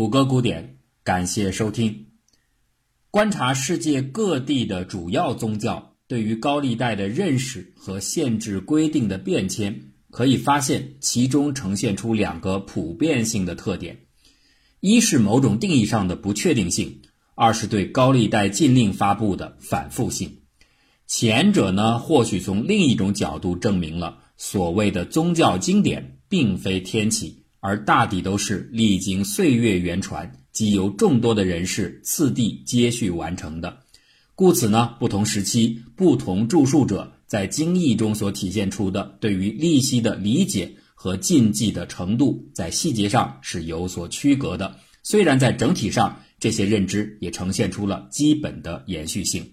谷歌古典，感谢收听。观察世界各地的主要宗教对于高利贷的认识和限制规定的变迁，可以发现其中呈现出两个普遍性的特点：一是某种定义上的不确定性，二是对高利贷禁令发布的反复性。前者呢，或许从另一种角度证明了所谓的宗教经典并非天启。而大抵都是历经岁月圆传，即由众多的人士次第接续完成的。故此呢，不同时期不同著述者在经义中所体现出的对于利息的理解和禁忌的程度，在细节上是有所区隔的。虽然在整体上，这些认知也呈现出了基本的延续性，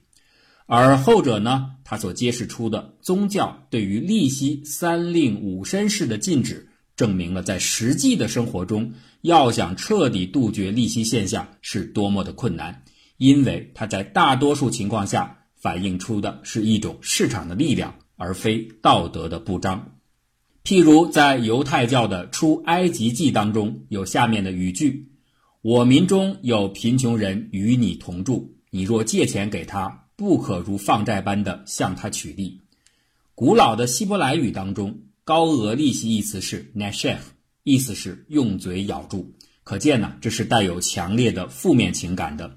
而后者呢，他所揭示出的宗教对于利息三令五申式的禁止。证明了在实际的生活中，要想彻底杜绝利息现象是多么的困难，因为它在大多数情况下反映出的是一种市场的力量，而非道德的不彰。譬如在犹太教的出埃及记当中，有下面的语句：“我民中有贫穷人与你同住，你若借钱给他，不可如放债般的向他取利。”古老的希伯来语当中。高额利息一词是 nashef，意思是用嘴咬住，可见呢，这是带有强烈的负面情感的。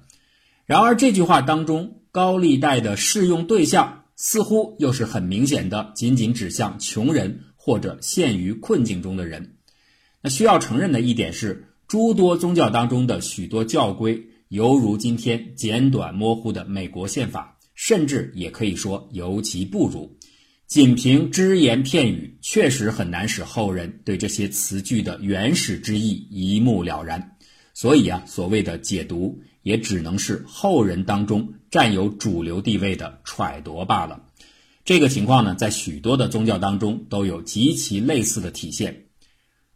然而这句话当中，高利贷的适用对象似乎又是很明显的，仅仅指向穷人或者陷于困境中的人。那需要承认的一点是，诸多宗教当中的许多教规，犹如今天简短模糊的美国宪法，甚至也可以说尤其不如。仅凭只言片语，确实很难使后人对这些词句的原始之意一目了然。所以啊，所谓的解读，也只能是后人当中占有主流地位的揣度罢了。这个情况呢，在许多的宗教当中都有极其类似的体现。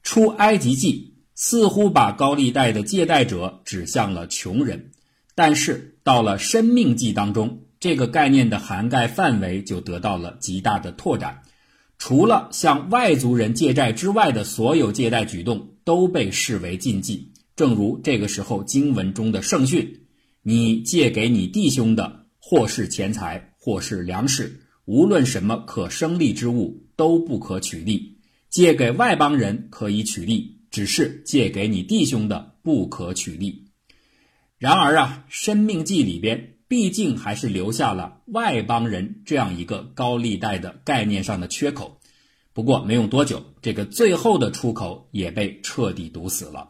出埃及记似乎把高利贷的借贷者指向了穷人，但是到了生命记当中。这个概念的涵盖范围就得到了极大的拓展，除了向外族人借债之外的所有借贷举动都被视为禁忌。正如这个时候经文中的圣训：“你借给你弟兄的，或是钱财，或是粮食，无论什么可生利之物，都不可取利。借给外邦人可以取利，只是借给你弟兄的不可取利。”然而啊，《生命记》里边。毕竟还是留下了外邦人这样一个高利贷的概念上的缺口。不过没用多久，这个最后的出口也被彻底堵死了。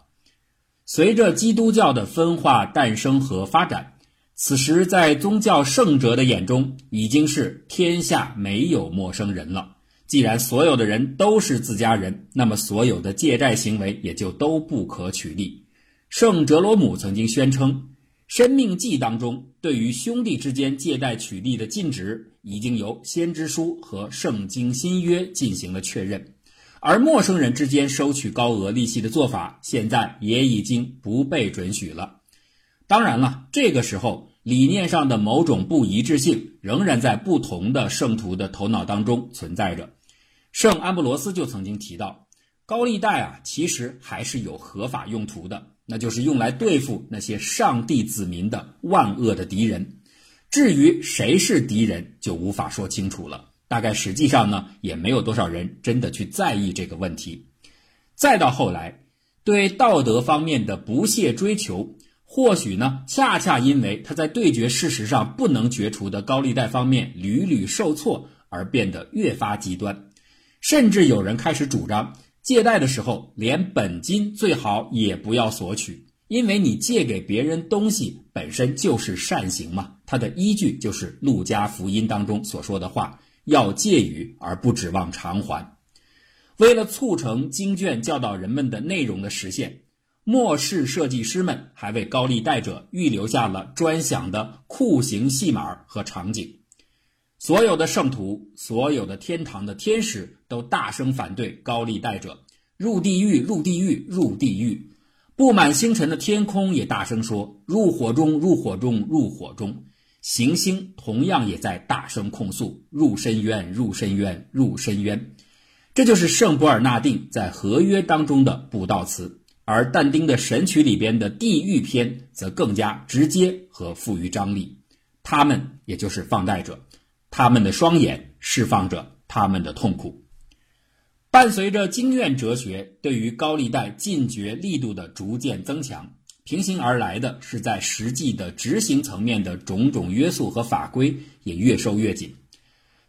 随着基督教的分化诞生和发展，此时在宗教圣哲的眼中已经是天下没有陌生人了。既然所有的人都是自家人，那么所有的借债行为也就都不可取缔。圣哲罗姆曾经宣称。生命记当中对于兄弟之间借贷取利的禁止，已经由先知书和圣经新约进行了确认，而陌生人之间收取高额利息的做法，现在也已经不被准许了。当然了，这个时候理念上的某种不一致性，仍然在不同的圣徒的头脑当中存在着。圣安布罗斯就曾经提到，高利贷啊，其实还是有合法用途的。那就是用来对付那些上帝子民的万恶的敌人。至于谁是敌人，就无法说清楚了。大概实际上呢，也没有多少人真的去在意这个问题。再到后来，对道德方面的不懈追求，或许呢，恰恰因为他在对决事实上不能决除的高利贷方面屡屡受挫，而变得越发极端。甚至有人开始主张。借贷的时候，连本金最好也不要索取，因为你借给别人东西本身就是善行嘛。它的依据就是《路加福音》当中所说的话：“要借予而不指望偿还。”为了促成经卷教导人们的内容的实现，末世设计师们还为高利贷者预留下了专享的酷刑戏码和场景。所有的圣徒，所有的天堂的天使都大声反对高利贷者入地狱，入地狱，入地狱。布满星辰的天空也大声说：“入火中，入火中，入火中。”行星同样也在大声控诉：“入深渊，入深渊，入深渊。”这就是圣博尔纳定在合约当中的布道词。而但丁的《神曲》里边的地狱篇则更加直接和富于张力。他们也就是放贷者，他们的双眼释放着他们的痛苦。伴随着经院哲学对于高利贷禁绝力度的逐渐增强，平行而来的是在实际的执行层面的种种约束和法规也越收越紧。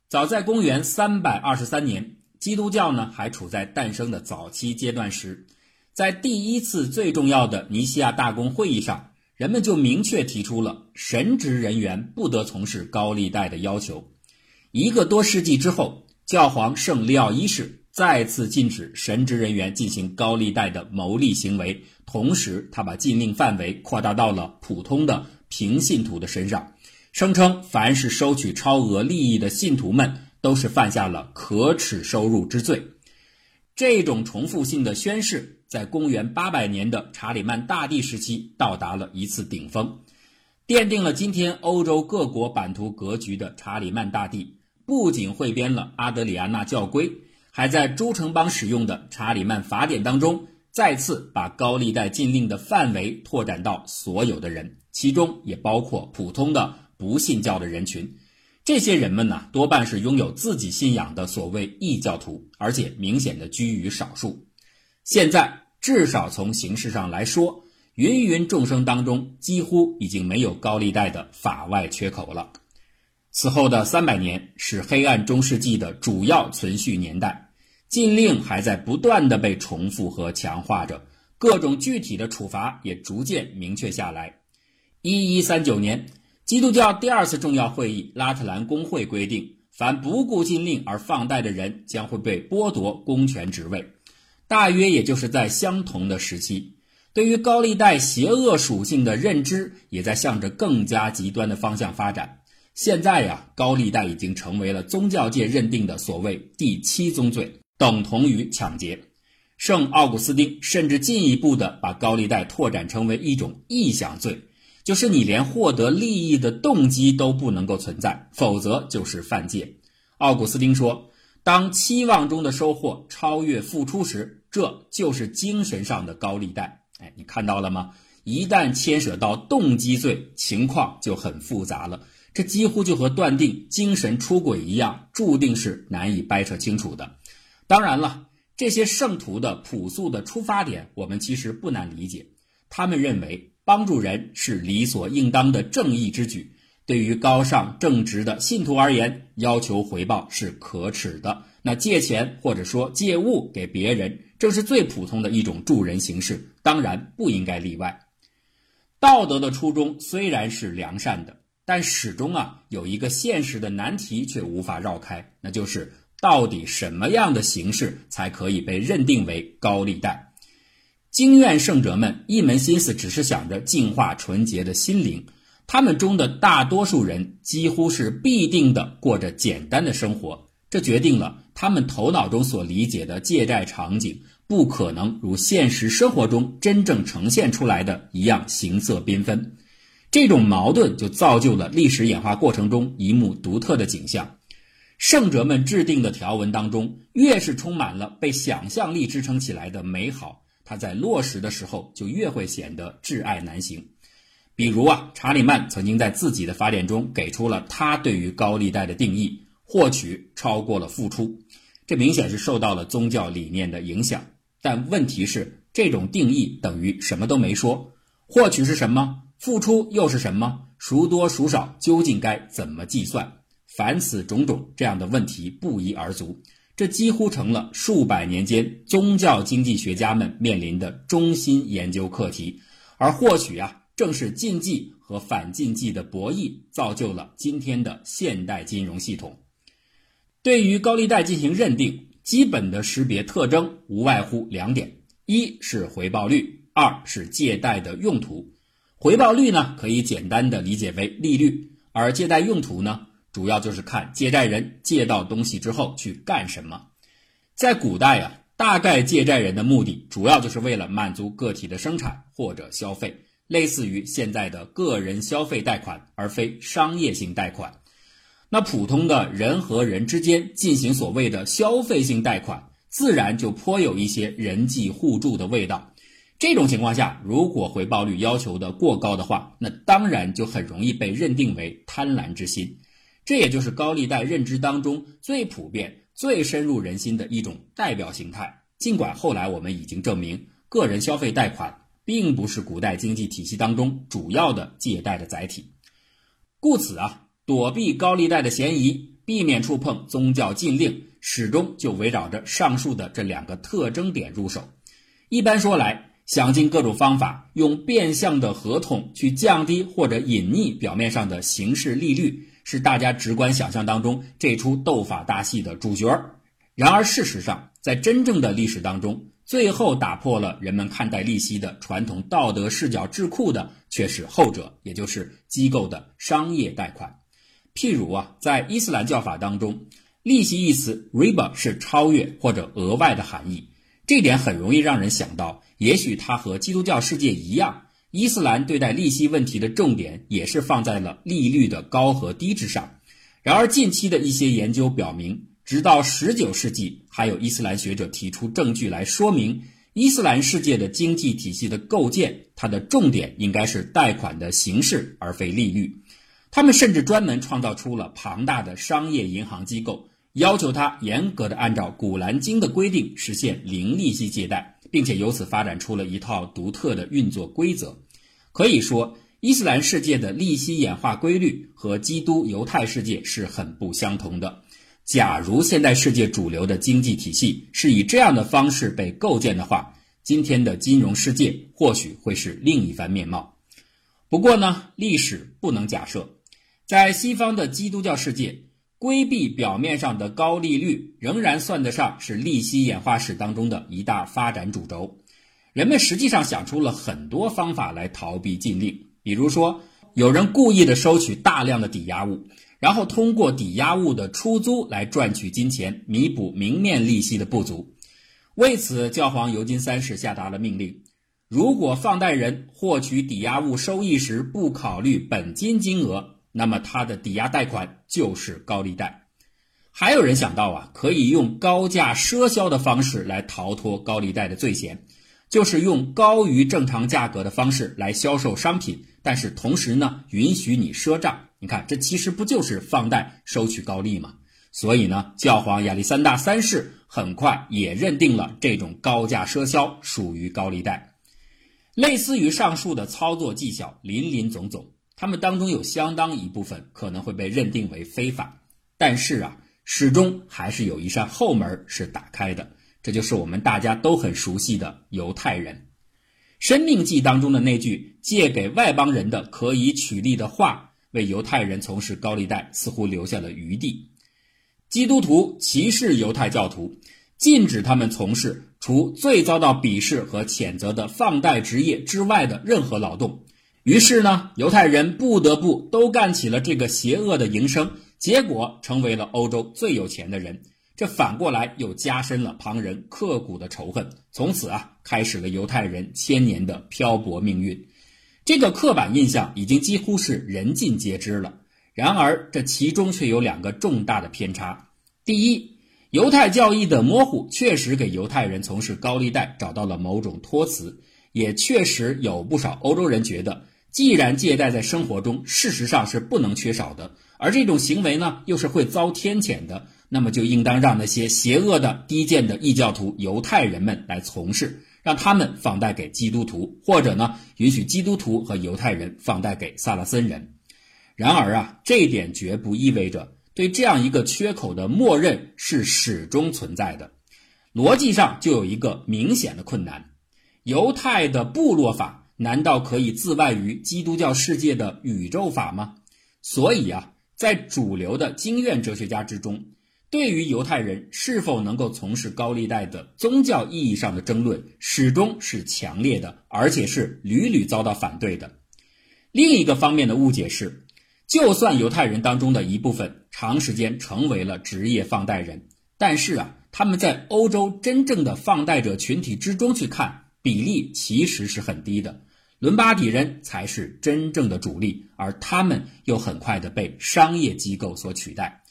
早在公元三百二十三年，基督教呢还处在诞生的早期阶段时。在第一次最重要的尼西亚大公会议上，人们就明确提出了神职人员不得从事高利贷的要求。一个多世纪之后，教皇圣利奥一世再次禁止神职人员进行高利贷的牟利行为，同时他把禁令范围扩大到了普通的平信徒的身上，声称凡是收取超额利益的信徒们都是犯下了可耻收入之罪。这种重复性的宣誓，在公元800年的查理曼大帝时期到达了一次顶峰，奠定了今天欧洲各国版图格局的查理曼大帝，不仅汇编了阿德里安纳教规，还在诸城邦使用的查理曼法典当中，再次把高利贷禁令的范围拓展到所有的人，其中也包括普通的不信教的人群。这些人们呢，多半是拥有自己信仰的所谓异教徒，而且明显的居于少数。现在，至少从形式上来说，芸芸众生当中几乎已经没有高利贷的法外缺口了。此后的三百年是黑暗中世纪的主要存续年代，禁令还在不断的被重复和强化着，各种具体的处罚也逐渐明确下来。一一三九年。基督教第二次重要会议拉特兰公会规定，凡不顾禁令而放贷的人将会被剥夺公权职位。大约也就是在相同的时期，对于高利贷邪恶属性的认知也在向着更加极端的方向发展。现在呀，高利贷已经成为了宗教界认定的所谓第七宗罪，等同于抢劫。圣奥古斯丁甚至进一步的把高利贷拓展成为一种臆想罪。就是你连获得利益的动机都不能够存在，否则就是犯戒。奥古斯丁说：“当期望中的收获超越付出时，这就是精神上的高利贷。”哎，你看到了吗？一旦牵涉到动机罪，情况就很复杂了。这几乎就和断定精神出轨一样，注定是难以掰扯清楚的。当然了，这些圣徒的朴素的出发点，我们其实不难理解。他们认为。帮助人是理所应当的正义之举，对于高尚正直的信徒而言，要求回报是可耻的。那借钱或者说借物给别人，正是最普通的一种助人形式，当然不应该例外。道德的初衷虽然是良善的，但始终啊有一个现实的难题却无法绕开，那就是到底什么样的形式才可以被认定为高利贷？经院圣者们一门心思只是想着净化纯洁的心灵，他们中的大多数人几乎是必定的过着简单的生活，这决定了他们头脑中所理解的借债场景不可能如现实生活中真正呈现出来的一样形色缤纷。这种矛盾就造就了历史演化过程中一幕独特的景象：圣哲们制定的条文当中，越是充满了被想象力支撑起来的美好。他在落实的时候就越会显得挚爱难行。比如啊，查理曼曾经在自己的法典中给出了他对于高利贷的定义：获取超过了付出。这明显是受到了宗教理念的影响。但问题是，这种定义等于什么都没说。获取是什么？付出又是什么？孰多孰少？究竟该怎么计算？凡此种种这样的问题不一而足。这几乎成了数百年间宗教经济学家们面临的中心研究课题，而或许啊，正是禁忌和反禁忌的博弈，造就了今天的现代金融系统。对于高利贷进行认定，基本的识别特征无外乎两点：一是回报率，二是借贷的用途。回报率呢，可以简单的理解为利率，而借贷用途呢？主要就是看借债人借到东西之后去干什么。在古代啊，大概借债人的目的主要就是为了满足个体的生产或者消费，类似于现在的个人消费贷款，而非商业性贷款。那普通的人和人之间进行所谓的消费性贷款，自然就颇有一些人际互助的味道。这种情况下，如果回报率要求的过高的话，那当然就很容易被认定为贪婪之心。这也就是高利贷认知当中最普遍、最深入人心的一种代表形态。尽管后来我们已经证明，个人消费贷款并不是古代经济体系当中主要的借贷的载体。故此啊，躲避高利贷的嫌疑，避免触碰宗教禁令，始终就围绕着上述的这两个特征点入手。一般说来，想尽各种方法，用变相的合同去降低或者隐匿表面上的形式利率，是大家直观想象当中这出斗法大戏的主角。然而，事实上，在真正的历史当中，最后打破了人们看待利息的传统道德视角智库的，却是后者，也就是机构的商业贷款。譬如啊，在伊斯兰教法当中，利息一词 riba 是超越或者额外的含义，这点很容易让人想到。也许它和基督教世界一样，伊斯兰对待利息问题的重点也是放在了利率的高和低之上。然而，近期的一些研究表明，直到19世纪，还有伊斯兰学者提出证据来说明，伊斯兰世界的经济体系的构建，它的重点应该是贷款的形式，而非利率。他们甚至专门创造出了庞大的商业银行机构，要求他严格的按照《古兰经》的规定实现零利息借贷。并且由此发展出了一套独特的运作规则。可以说，伊斯兰世界的利息演化规律和基督犹太世界是很不相同的。假如现代世界主流的经济体系是以这样的方式被构建的话，今天的金融世界或许会是另一番面貌。不过呢，历史不能假设，在西方的基督教世界。规避表面上的高利率，仍然算得上是利息演化史当中的一大发展主轴。人们实际上想出了很多方法来逃避禁令，比如说，有人故意的收取大量的抵押物，然后通过抵押物的出租来赚取金钱，弥补明面利息的不足。为此，教皇尤金三世下达了命令：如果放贷人获取抵押物收益时不考虑本金金额。那么他的抵押贷款就是高利贷，还有人想到啊，可以用高价赊销的方式来逃脱高利贷的罪嫌，就是用高于正常价格的方式来销售商品，但是同时呢，允许你赊账。你看，这其实不就是放贷收取高利吗？所以呢，教皇亚历山大三世很快也认定了这种高价赊销属于高利贷。类似于上述的操作技巧，林林总总。他们当中有相当一部分可能会被认定为非法，但是啊，始终还是有一扇后门是打开的，这就是我们大家都很熟悉的犹太人。《生命记》当中的那句借给外邦人的可以取利的话，为犹太人从事高利贷似乎留下了余地。基督徒歧视犹太教徒，禁止他们从事除最遭到鄙视和谴责的放贷职业之外的任何劳动。于是呢，犹太人不得不都干起了这个邪恶的营生，结果成为了欧洲最有钱的人。这反过来又加深了旁人刻骨的仇恨，从此啊，开始了犹太人千年的漂泊命运。这个刻板印象已经几乎是人尽皆知了。然而，这其中却有两个重大的偏差：第一，犹太教义的模糊确实给犹太人从事高利贷找到了某种托词，也确实有不少欧洲人觉得。既然借贷在生活中事实上是不能缺少的，而这种行为呢又是会遭天谴的，那么就应当让那些邪恶的、低贱的异教徒犹太人们来从事，让他们放贷给基督徒，或者呢允许基督徒和犹太人放贷给萨拉森人。然而啊，这一点绝不意味着对这样一个缺口的默认是始终存在的。逻辑上就有一个明显的困难：犹太的部落法。难道可以自外于基督教世界的宇宙法吗？所以啊，在主流的经验哲学家之中，对于犹太人是否能够从事高利贷的宗教意义上的争论，始终是强烈的，而且是屡屡遭到反对的。另一个方面的误解是，就算犹太人当中的一部分长时间成为了职业放贷人，但是啊，他们在欧洲真正的放贷者群体之中去看，比例其实是很低的。伦巴底人才是真正的主力，而他们又很快的被商业机构所取代。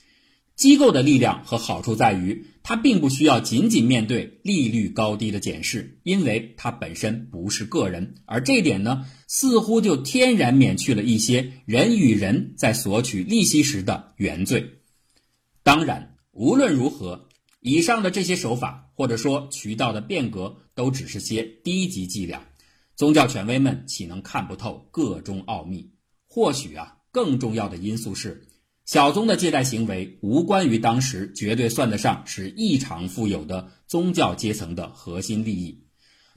机构的力量和好处在于，它并不需要仅仅面对利率高低的检视，因为它本身不是个人，而这一点呢，似乎就天然免去了一些人与人在索取利息时的原罪。当然，无论如何，以上的这些手法或者说渠道的变革，都只是些低级伎俩，宗教权威们岂能看不透个中奥秘？或许啊，更重要的因素是。小宗的借贷行为无关于当时绝对算得上是异常富有的宗教阶层的核心利益。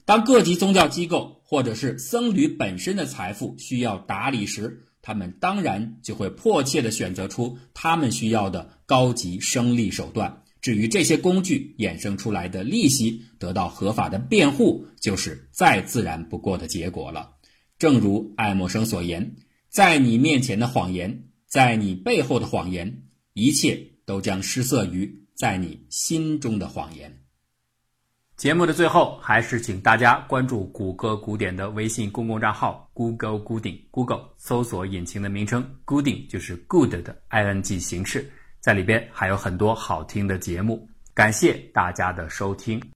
当各级宗教机构或者是僧侣本身的财富需要打理时，他们当然就会迫切地选择出他们需要的高级生利手段。至于这些工具衍生出来的利息得到合法的辩护，就是再自然不过的结果了。正如爱默生所言：“在你面前的谎言。”在你背后的谎言，一切都将失色于在你心中的谎言。节目的最后，还是请大家关注谷歌古典的微信公共账号 “Google 古典 ”，Google 搜索引擎的名称 “Gooding” 就是 “Good” 的 ing 形式，在里边还有很多好听的节目。感谢大家的收听。